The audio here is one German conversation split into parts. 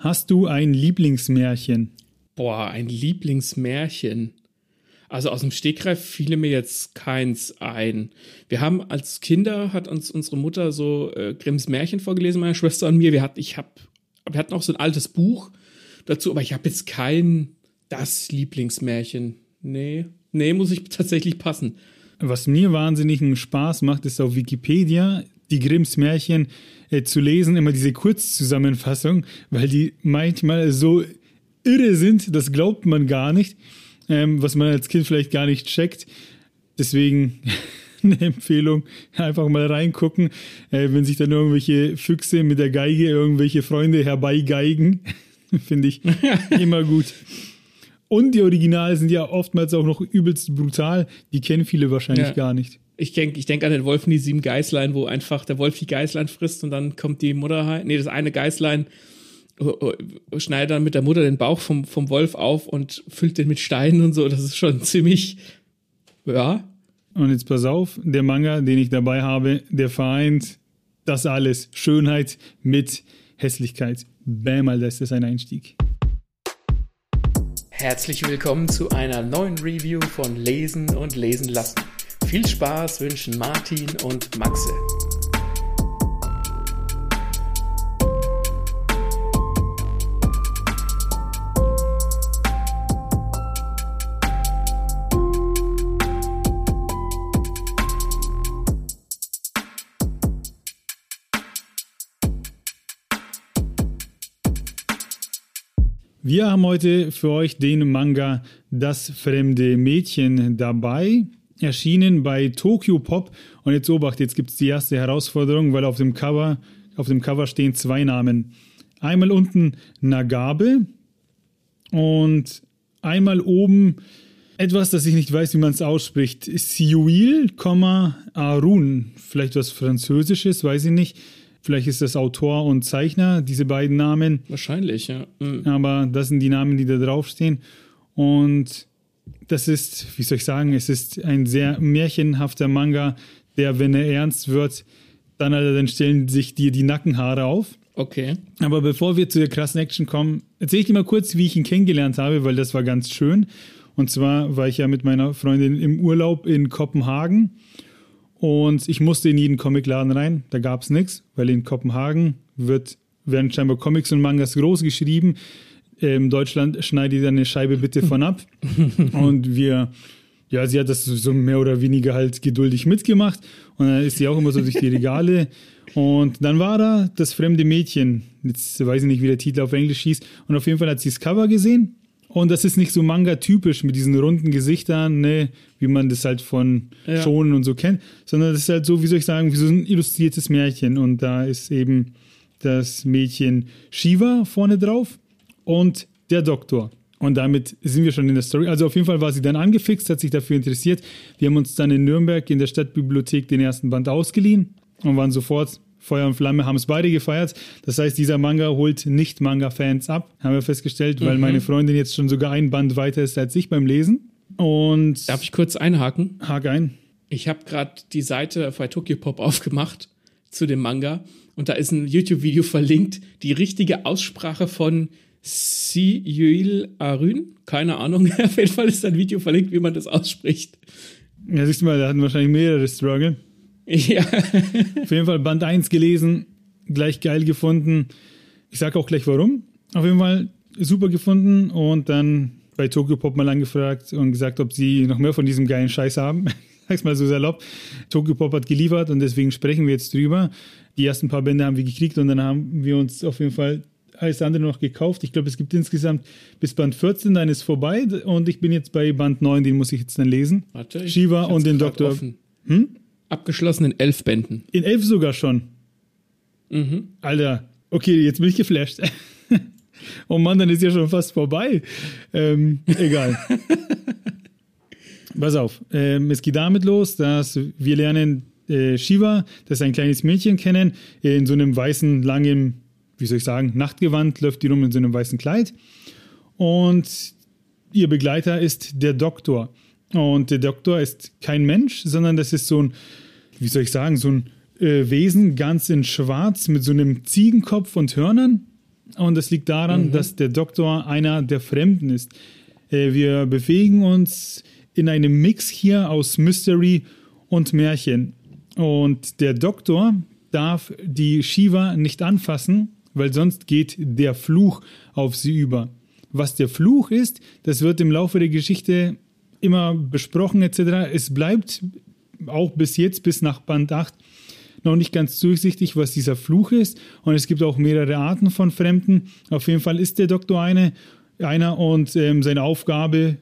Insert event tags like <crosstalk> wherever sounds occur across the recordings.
Hast du ein Lieblingsmärchen? Boah, ein Lieblingsmärchen. Also aus dem Stegreif fiele mir jetzt keins ein. Wir haben als Kinder hat uns unsere Mutter so äh, Grimms Märchen vorgelesen, meine Schwester und mir. Wir hatten, ich hab, wir hatten auch so ein altes Buch dazu, aber ich habe jetzt kein das Lieblingsmärchen. Nee, nee, muss ich tatsächlich passen. Was mir wahnsinnigen Spaß macht, ist auf Wikipedia die Grimms Märchen äh, zu lesen, immer diese Kurzzusammenfassung, weil die manchmal so irre sind, das glaubt man gar nicht ähm, was man als Kind vielleicht gar nicht checkt. Deswegen <laughs> eine Empfehlung, einfach mal reingucken, äh, wenn sich dann irgendwelche Füchse mit der Geige irgendwelche Freunde herbeigeigen, <laughs> finde ich immer gut. Und die Originale sind ja oftmals auch noch übelst brutal. Die kennen viele wahrscheinlich ja. gar nicht. Ich denke ich denk an den Wolf in die sieben Geißlein, wo einfach der Wolf die Geißlein frisst und dann kommt die Mutter. Nee, das eine Geißlein schneidet dann mit der Mutter den Bauch vom, vom Wolf auf und füllt den mit Steinen und so. Das ist schon ziemlich, ja. Und jetzt pass auf, der Manga, den ich dabei habe, der vereint das alles. Schönheit mit Hässlichkeit. Bäm, Alter, ist das ein Einstieg. Herzlich willkommen zu einer neuen Review von Lesen und Lesen lassen. Viel Spaß wünschen Martin und Maxe. Wir haben heute für euch den Manga Das fremde Mädchen dabei, erschienen bei Tokyo Pop. Und jetzt obacht, jetzt gibt es die erste Herausforderung, weil auf dem Cover, auf dem Cover stehen zwei Namen. Einmal unten Nagabe und einmal oben etwas, das ich nicht weiß, wie man es ausspricht. Siuil, Arun. Vielleicht was Französisches, weiß ich nicht. Vielleicht ist das Autor und Zeichner, diese beiden Namen. Wahrscheinlich, ja. Mhm. Aber das sind die Namen, die da draufstehen. Und das ist, wie soll ich sagen, es ist ein sehr märchenhafter Manga, der, wenn er ernst wird, dann, dann stellen sich dir die Nackenhaare auf. Okay. Aber bevor wir zu der krassen Action kommen, erzähle ich dir mal kurz, wie ich ihn kennengelernt habe, weil das war ganz schön. Und zwar war ich ja mit meiner Freundin im Urlaub in Kopenhagen und ich musste in jeden Comicladen rein, da gab es nichts, weil in Kopenhagen wird, werden scheinbar Comics und Mangas groß geschrieben. In Deutschland schneidet eine Scheibe bitte von ab. <laughs> und wir, ja, sie hat das so mehr oder weniger halt geduldig mitgemacht. Und dann ist sie auch immer so durch die Regale. Und dann war da das fremde Mädchen. Jetzt weiß ich nicht, wie der Titel auf Englisch hieß. Und auf jeden Fall hat sie das Cover gesehen und das ist nicht so Manga-typisch mit diesen runden Gesichtern, ne, wie man das halt von ja. Schonen und so kennt, sondern das ist halt so, wie soll ich sagen, wie so ein illustriertes Märchen. Und da ist eben das Mädchen Shiva vorne drauf und der Doktor. Und damit sind wir schon in der Story. Also auf jeden Fall war sie dann angefixt, hat sich dafür interessiert. Wir haben uns dann in Nürnberg in der Stadtbibliothek den ersten Band ausgeliehen und waren sofort Feuer und Flamme haben es beide gefeiert. Das heißt, dieser Manga holt nicht Manga-Fans ab, haben wir festgestellt, weil mhm. meine Freundin jetzt schon sogar ein Band weiter ist als ich beim Lesen. Und Darf ich kurz einhaken? Hak ein. Ich habe gerade die Seite bei Tokyo Pop aufgemacht zu dem Manga und da ist ein YouTube-Video verlinkt, die richtige Aussprache von Si Yuil Arun. Keine Ahnung. <laughs> Auf jeden Fall ist ein Video verlinkt, wie man das ausspricht. Ja, siehst du mal, da hatten wahrscheinlich mehrere Struggle. Ja. <laughs> Auf jeden Fall Band 1 gelesen, gleich geil gefunden. Ich sage auch gleich warum. Auf jeden Fall super gefunden und dann bei Tokyo Pop mal angefragt und gesagt, ob sie noch mehr von diesem geilen Scheiß haben. <laughs> Sag's mal so salopp. Tokyo Pop hat geliefert und deswegen sprechen wir jetzt drüber. Die ersten paar Bände haben wir gekriegt und dann haben wir uns auf jeden Fall alles andere noch gekauft. Ich glaube, es gibt insgesamt bis Band 14, dann ist vorbei und ich bin jetzt bei Band 9, den muss ich jetzt dann lesen. Warte, Shiva und den Doktor. Hm? Abgeschlossen in elf Bänden. In elf sogar schon. Mhm. Alter, okay, jetzt bin ich geflasht. <laughs> oh Mann, dann ist ja schon fast vorbei. Ähm, egal. <laughs> Pass auf, ähm, es geht damit los, dass wir lernen äh, Shiva, das ist ein kleines Mädchen kennen, in so einem weißen, langen, wie soll ich sagen, Nachtgewand, läuft die rum in so einem weißen Kleid. Und ihr Begleiter ist der Doktor. Und der Doktor ist kein Mensch, sondern das ist so ein, wie soll ich sagen, so ein äh, Wesen ganz in schwarz mit so einem Ziegenkopf und Hörnern. Und das liegt daran, mhm. dass der Doktor einer der Fremden ist. Äh, wir bewegen uns in einem Mix hier aus Mystery und Märchen. Und der Doktor darf die Shiva nicht anfassen, weil sonst geht der Fluch auf sie über. Was der Fluch ist, das wird im Laufe der Geschichte immer besprochen etc. Es bleibt auch bis jetzt, bis nach Band 8, noch nicht ganz durchsichtig, was dieser Fluch ist. Und es gibt auch mehrere Arten von Fremden. Auf jeden Fall ist der Doktor eine, einer und ähm, seine Aufgabe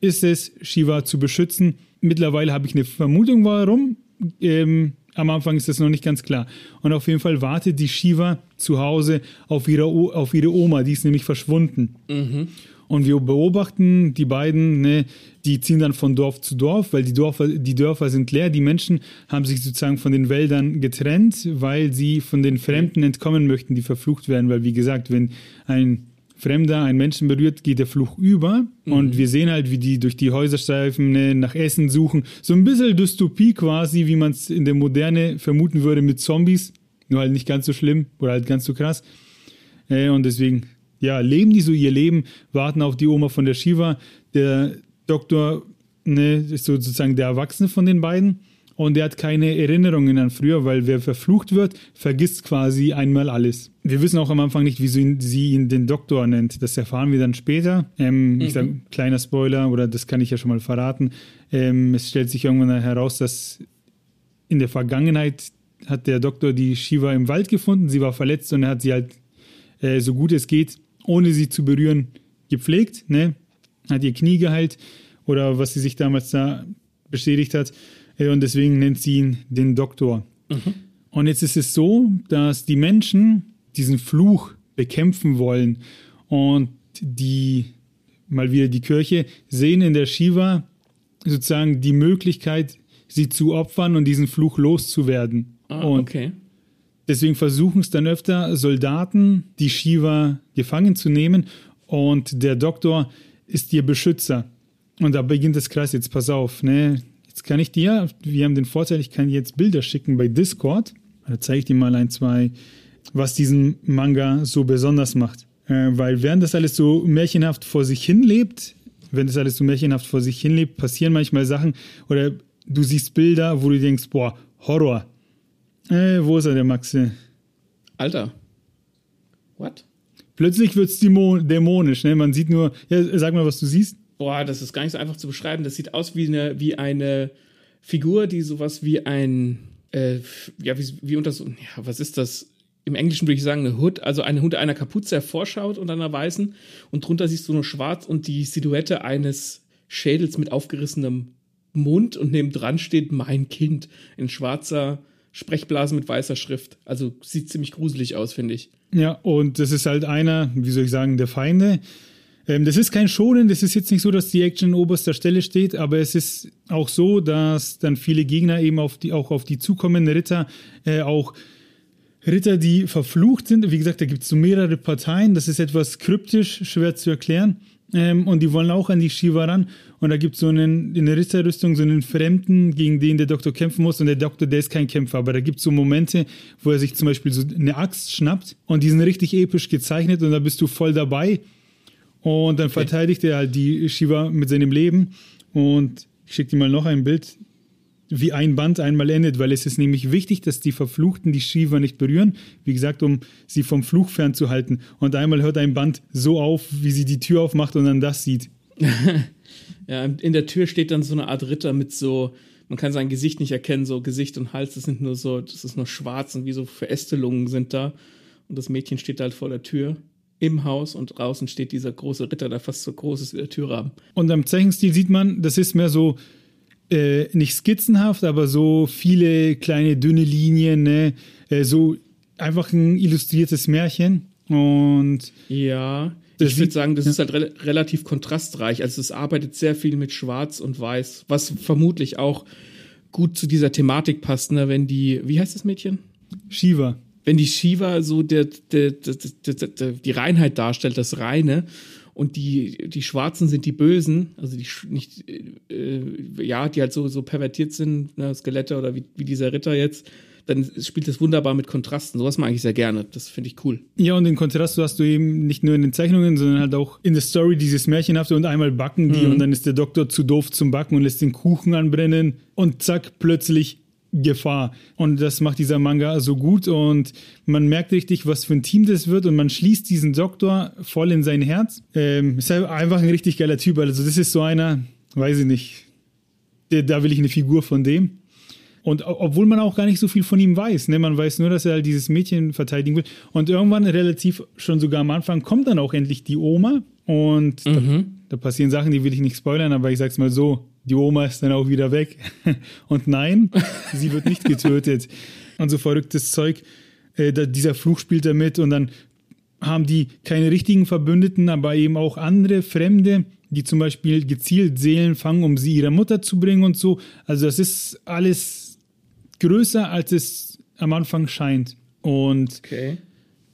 ist es, Shiva zu beschützen. Mittlerweile habe ich eine Vermutung, warum. Ähm, am Anfang ist das noch nicht ganz klar. Und auf jeden Fall wartet die Shiva zu Hause auf ihre, auf ihre Oma, die ist nämlich verschwunden. Mhm. Und wir beobachten die beiden, ne, die ziehen dann von Dorf zu Dorf, weil die Dörfer, die Dörfer sind leer. Die Menschen haben sich sozusagen von den Wäldern getrennt, weil sie von den Fremden entkommen möchten, die verflucht werden. Weil, wie gesagt, wenn ein Fremder einen Menschen berührt, geht der Fluch über. Mhm. Und wir sehen halt, wie die durch die Häuser streifen, ne, nach Essen suchen. So ein bisschen Dystopie quasi, wie man es in der Moderne vermuten würde mit Zombies. Nur halt nicht ganz so schlimm oder halt ganz so krass. Äh, und deswegen ja, leben die so ihr Leben, warten auf die Oma von der Shiva. Der Doktor ne, ist sozusagen der Erwachsene von den beiden und der hat keine Erinnerungen an früher, weil wer verflucht wird, vergisst quasi einmal alles. Wir wissen auch am Anfang nicht, wieso sie ihn den Doktor nennt. Das erfahren wir dann später. Ähm, mhm. Ich sage, kleiner Spoiler, oder das kann ich ja schon mal verraten. Ähm, es stellt sich irgendwann heraus, dass in der Vergangenheit hat der Doktor die Shiva im Wald gefunden. Sie war verletzt und er hat sie halt äh, so gut es geht ohne sie zu berühren, gepflegt, ne? hat ihr Knie geheilt oder was sie sich damals da bestätigt hat. Äh, und deswegen nennt sie ihn den Doktor. Mhm. Und jetzt ist es so, dass die Menschen diesen Fluch bekämpfen wollen. Und die, mal wieder die Kirche, sehen in der Shiva sozusagen die Möglichkeit, sie zu opfern und diesen Fluch loszuwerden. Ah, und okay. Deswegen versuchen es dann öfter Soldaten, die Shiva gefangen zu nehmen und der Doktor ist ihr Beschützer. Und da beginnt das Kreis. Jetzt pass auf, ne? Jetzt kann ich dir, wir haben den Vorteil, ich kann dir jetzt Bilder schicken bei Discord. Da zeige ich dir mal ein, zwei, was diesen Manga so besonders macht. Äh, weil während das alles so märchenhaft vor sich hin lebt, wenn das alles so märchenhaft vor sich hin lebt, passieren manchmal Sachen oder du siehst Bilder, wo du denkst, boah, Horror. Äh, wo ist er, der Maxi? Alter. What? Plötzlich wird es dämonisch, ne? Man sieht nur, ja, sag mal, was du siehst. Boah, das ist gar nicht so einfach zu beschreiben. Das sieht aus wie eine, wie eine Figur, die sowas wie ein, äh, ja, wie, wie unter so, ja, was ist das? Im Englischen würde ich sagen, eine Hut, also eine Hut einer Kapuze hervorschaut unter einer weißen und drunter siehst du nur schwarz und die Silhouette eines Schädels mit aufgerissenem Mund und neben dran steht mein Kind in schwarzer Sprechblasen mit weißer Schrift. Also sieht ziemlich gruselig aus, finde ich. Ja, und das ist halt einer, wie soll ich sagen, der Feinde. Ähm, das ist kein Schonen, das ist jetzt nicht so, dass die Action an oberster Stelle steht, aber es ist auch so, dass dann viele Gegner eben auf die, auch auf die zukommenden Ritter äh, auch Ritter, die verflucht sind. Wie gesagt, da gibt es so mehrere Parteien. Das ist etwas kryptisch, schwer zu erklären. Ähm, und die wollen auch an die Shiva ran. Und da gibt es so einen, in der Ritterrüstung so einen Fremden, gegen den der Doktor kämpfen muss. Und der Doktor, der ist kein Kämpfer. Aber da gibt es so Momente, wo er sich zum Beispiel so eine Axt schnappt. Und die sind richtig episch gezeichnet. Und da bist du voll dabei. Und dann okay. verteidigt er halt die Shiva mit seinem Leben. Und ich schicke dir mal noch ein Bild wie ein Band einmal endet, weil es ist nämlich wichtig, dass die Verfluchten die Shiva nicht berühren, wie gesagt, um sie vom Fluch fernzuhalten. Und einmal hört ein Band so auf, wie sie die Tür aufmacht und dann das sieht. <laughs> ja, in der Tür steht dann so eine Art Ritter mit so, man kann sein Gesicht nicht erkennen, so Gesicht und Hals, das sind nur so, das ist nur schwarz und wie so Verästelungen sind da. Und das Mädchen steht halt vor der Tür im Haus und draußen steht dieser große Ritter, der fast so groß ist wie der Türrahmen. Und am Zeichenstil sieht man, das ist mehr so äh, nicht skizzenhaft, aber so viele kleine dünne Linien, ne? Äh, so einfach ein illustriertes Märchen. Und ja, ich würde sagen, das ja. ist halt re relativ kontrastreich. Also es arbeitet sehr viel mit Schwarz und Weiß, was vermutlich auch gut zu dieser Thematik passt, ne? wenn die, wie heißt das Mädchen? Shiva. Wenn die Shiva so der, der, der, der, die Reinheit darstellt, das Reine, und die, die Schwarzen sind die Bösen, also die nicht, äh, ja, die halt so, so pervertiert sind, ne, Skelette oder wie, wie dieser Ritter jetzt, dann spielt das wunderbar mit Kontrasten. Sowas mag ich sehr gerne. Das finde ich cool. Ja, und den Kontrast hast du eben nicht nur in den Zeichnungen, sondern halt auch in der Story dieses Märchenhafte und einmal backen die mhm. und dann ist der Doktor zu doof zum Backen und lässt den Kuchen anbrennen und zack, plötzlich Gefahr. Und das macht dieser Manga so gut und man merkt richtig, was für ein Team das wird und man schließt diesen Doktor voll in sein Herz. Ähm, ist halt einfach ein richtig geiler Typ. Also das ist so einer, weiß ich nicht, der, da will ich eine Figur von dem. Und obwohl man auch gar nicht so viel von ihm weiß, ne? man weiß nur, dass er halt dieses Mädchen verteidigen will. Und irgendwann relativ schon sogar am Anfang kommt dann auch endlich die Oma und mhm. da, da, passieren Sachen, die will ich nicht spoilern, aber ich sag's mal so, die Oma ist dann auch wieder weg. <laughs> Und nein, sie wird nicht getötet. <laughs> Und so verrücktes Zeug. Äh, dieser Fluch spielt da mit und dann haben die keine richtigen Verbündeten, aber eben auch andere Fremde, die zum Beispiel gezielt Seelen fangen, um sie ihrer Mutter zu bringen und so. Also das ist alles größer, als es am Anfang scheint. Und okay.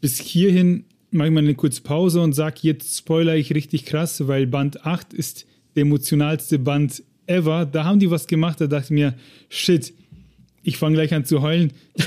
bis hierhin mache ich mal eine kurze Pause und sage, jetzt spoiler ich richtig krass, weil Band 8 ist der emotionalste Band ever. Da haben die was gemacht, da dachte ich mir, shit, ich fange gleich an zu heulen. <laughs>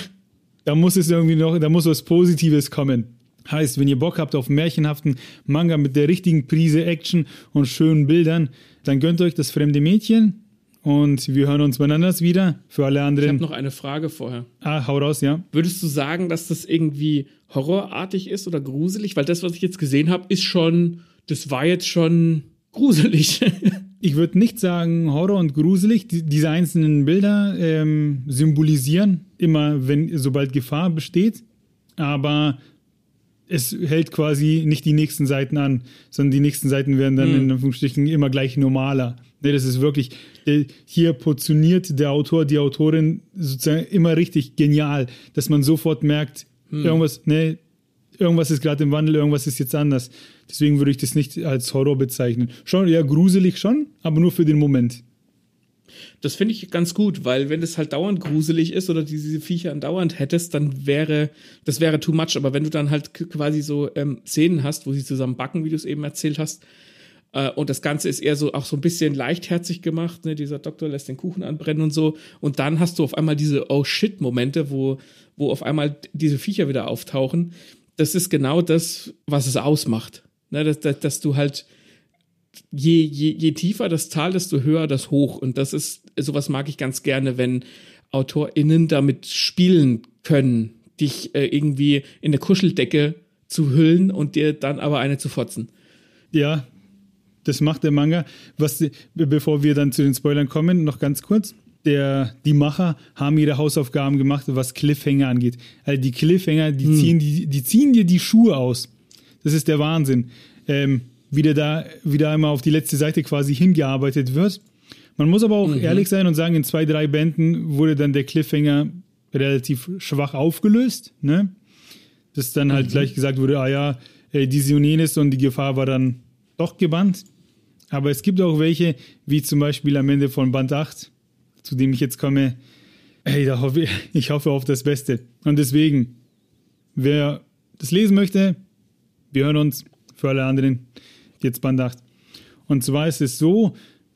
da muss es irgendwie noch, da muss was Positives kommen. Heißt, wenn ihr Bock habt auf märchenhaften Manga mit der richtigen Prise Action und schönen Bildern, dann gönnt euch das fremde Mädchen und wir hören uns wann anders wieder. Für alle anderen. Ich habe noch eine Frage vorher. Ah, hau raus, ja. Würdest du sagen, dass das irgendwie horrorartig ist oder gruselig? Weil das, was ich jetzt gesehen habe, ist schon, das war jetzt schon gruselig. <laughs> ich würde nicht sagen Horror und gruselig. Die, diese einzelnen Bilder ähm, symbolisieren immer, wenn sobald Gefahr besteht, aber es hält quasi nicht die nächsten Seiten an, sondern die nächsten Seiten werden dann hm. in Anführungsstrichen immer gleich normaler. Ne, das ist wirklich, äh, hier portioniert der Autor, die Autorin sozusagen immer richtig genial, dass man sofort merkt, hm. irgendwas, ne, irgendwas ist gerade im Wandel, irgendwas ist jetzt anders. Deswegen würde ich das nicht als Horror bezeichnen. Schon, ja, gruselig schon, aber nur für den Moment. Das finde ich ganz gut, weil wenn es halt dauernd gruselig ist oder diese Viecher andauernd hättest, dann wäre, das wäre too much. Aber wenn du dann halt quasi so ähm, Szenen hast, wo sie zusammen backen, wie du es eben erzählt hast, äh, und das Ganze ist eher so auch so ein bisschen leichtherzig gemacht, ne? dieser Doktor lässt den Kuchen anbrennen und so. Und dann hast du auf einmal diese Oh shit-Momente, wo, wo auf einmal diese Viecher wieder auftauchen das ist genau das, was es ausmacht. Ne, dass, dass, dass du halt je, je, je tiefer das Tal, desto höher das Hoch. Und das ist, sowas mag ich ganz gerne, wenn AutorInnen damit spielen können, dich äh, irgendwie in eine Kuscheldecke zu hüllen und dir dann aber eine zu fotzen. Ja, das macht der Manga. Was, bevor wir dann zu den Spoilern kommen, noch ganz kurz der, die Macher haben ihre Hausaufgaben gemacht, was Cliffhanger angeht. Also die Cliffhanger, die, hm. ziehen, die, die ziehen dir die Schuhe aus. Das ist der Wahnsinn. Ähm, wie der da wieder einmal auf die letzte Seite quasi hingearbeitet wird. Man muss aber auch mhm. ehrlich sein und sagen, in zwei, drei Bänden wurde dann der Cliffhanger relativ schwach aufgelöst. Ne? Dass dann halt mhm. gleich gesagt wurde, ah ja, äh, diese und jenes und die Gefahr war dann doch gebannt. Aber es gibt auch welche, wie zum Beispiel am Ende von Band 8, zu dem ich jetzt komme, hey, da hoffe ich, <laughs> ich hoffe auf das Beste. Und deswegen, wer das lesen möchte, wir hören uns für alle anderen jetzt Band 8. Und zwar ist es so,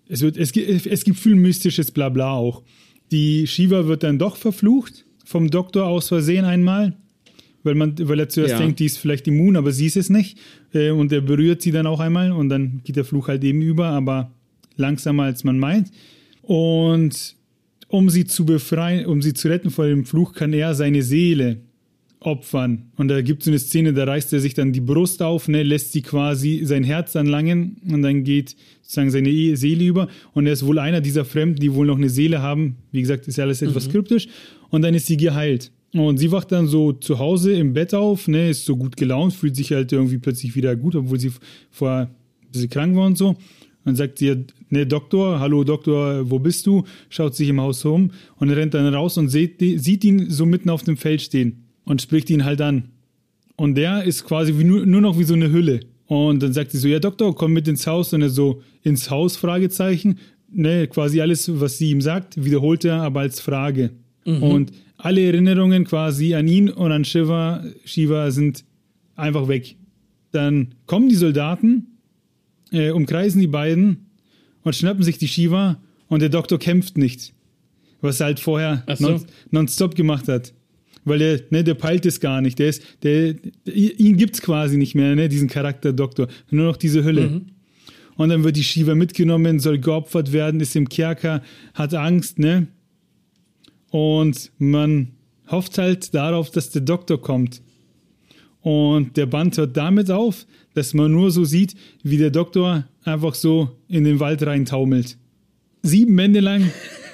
es, wird, es, es gibt viel mystisches Blabla auch. Die Shiva wird dann doch verflucht, vom Doktor aus Versehen einmal, weil, man, weil er zuerst ja. denkt, die ist vielleicht immun, aber sie ist es nicht. Äh, und er berührt sie dann auch einmal und dann geht der Fluch halt eben über, aber langsamer als man meint. Und um sie zu befreien, um sie zu retten vor dem Fluch, kann er seine Seele opfern. Und da gibt es eine Szene, da reißt er sich dann die Brust auf, ne, lässt sie quasi sein Herz anlangen und dann geht sozusagen seine e-, Seele über. Und er ist wohl einer dieser Fremden, die wohl noch eine Seele haben. Wie gesagt, ist ja alles etwas mhm. kryptisch. Und dann ist sie geheilt. Und sie wacht dann so zu Hause im Bett auf, ne, ist so gut gelaunt, fühlt sich halt irgendwie plötzlich wieder gut, obwohl sie vorher ein bisschen krank war und so. Dann sagt sie, ne, Doktor, hallo Doktor, wo bist du? Schaut sich im Haus um und rennt dann raus und sieht, sieht ihn so mitten auf dem Feld stehen und spricht ihn halt an. Und der ist quasi wie nur, nur noch wie so eine Hülle. Und dann sagt sie so, ja Doktor, komm mit ins Haus. Und er so, ins Haus, Fragezeichen. Ne, quasi alles, was sie ihm sagt, wiederholt er aber als Frage. Mhm. Und alle Erinnerungen quasi an ihn und an Shiva, Shiva sind einfach weg. Dann kommen die Soldaten äh, umkreisen die beiden und schnappen sich die Shiva und der Doktor kämpft nicht. was er halt vorher so. non, nonstop gemacht hat. Weil der, ne, der peilt es gar nicht. Der ist, der, ihn gibt's quasi nicht mehr, ne, diesen Charakter Doktor. Nur noch diese Hülle. Mhm. Und dann wird die Shiva mitgenommen, soll geopfert werden, ist im Kerker, hat Angst, ne? Und man hofft halt darauf, dass der Doktor kommt. Und der Band hört damit auf, dass man nur so sieht, wie der Doktor einfach so in den Wald reintaumelt. Sieben Bände lang <laughs>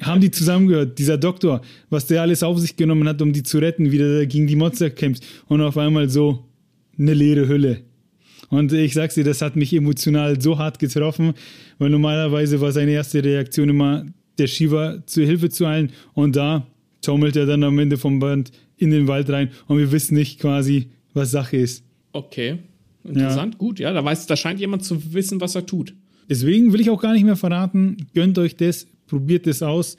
haben die zusammengehört. Dieser Doktor, was der alles auf sich genommen hat, um die zu retten, wie der gegen die Monster kämpft. Und auf einmal so eine leere Hülle. Und ich sag's dir, das hat mich emotional so hart getroffen, weil normalerweise war seine erste Reaktion immer, der Shiva zu Hilfe zu eilen. Und da taumelt er dann am Ende vom Band in den Wald rein und wir wissen nicht quasi, was Sache ist. Okay. Interessant, gut, ja. Da weiß, da scheint jemand zu wissen, was er tut. Deswegen will ich auch gar nicht mehr verraten. Gönnt euch das, probiert es aus.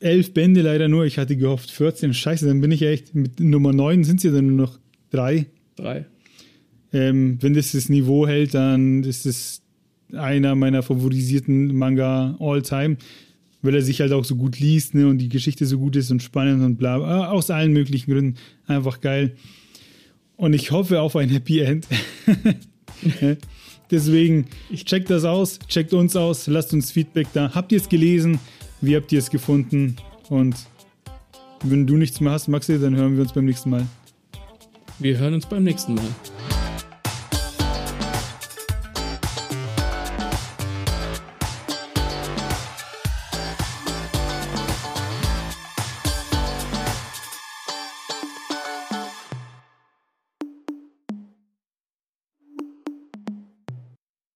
Elf Bände leider nur. Ich hatte gehofft 14. Scheiße, dann bin ich echt mit Nummer 9 sind es ja dann nur noch drei. Drei. Ähm, wenn das das Niveau hält, dann ist es einer meiner favorisierten Manga all time, weil er sich halt auch so gut liest ne, und die Geschichte so gut ist und spannend und bla. bla. Aus allen möglichen Gründen einfach geil. Und ich hoffe auf ein Happy End. <laughs> <laughs> Deswegen, checkt das aus, checkt uns aus, lasst uns Feedback da. Habt ihr es gelesen? Wie habt ihr es gefunden? Und wenn du nichts mehr hast, Maxi, dann hören wir uns beim nächsten Mal. Wir hören uns beim nächsten Mal.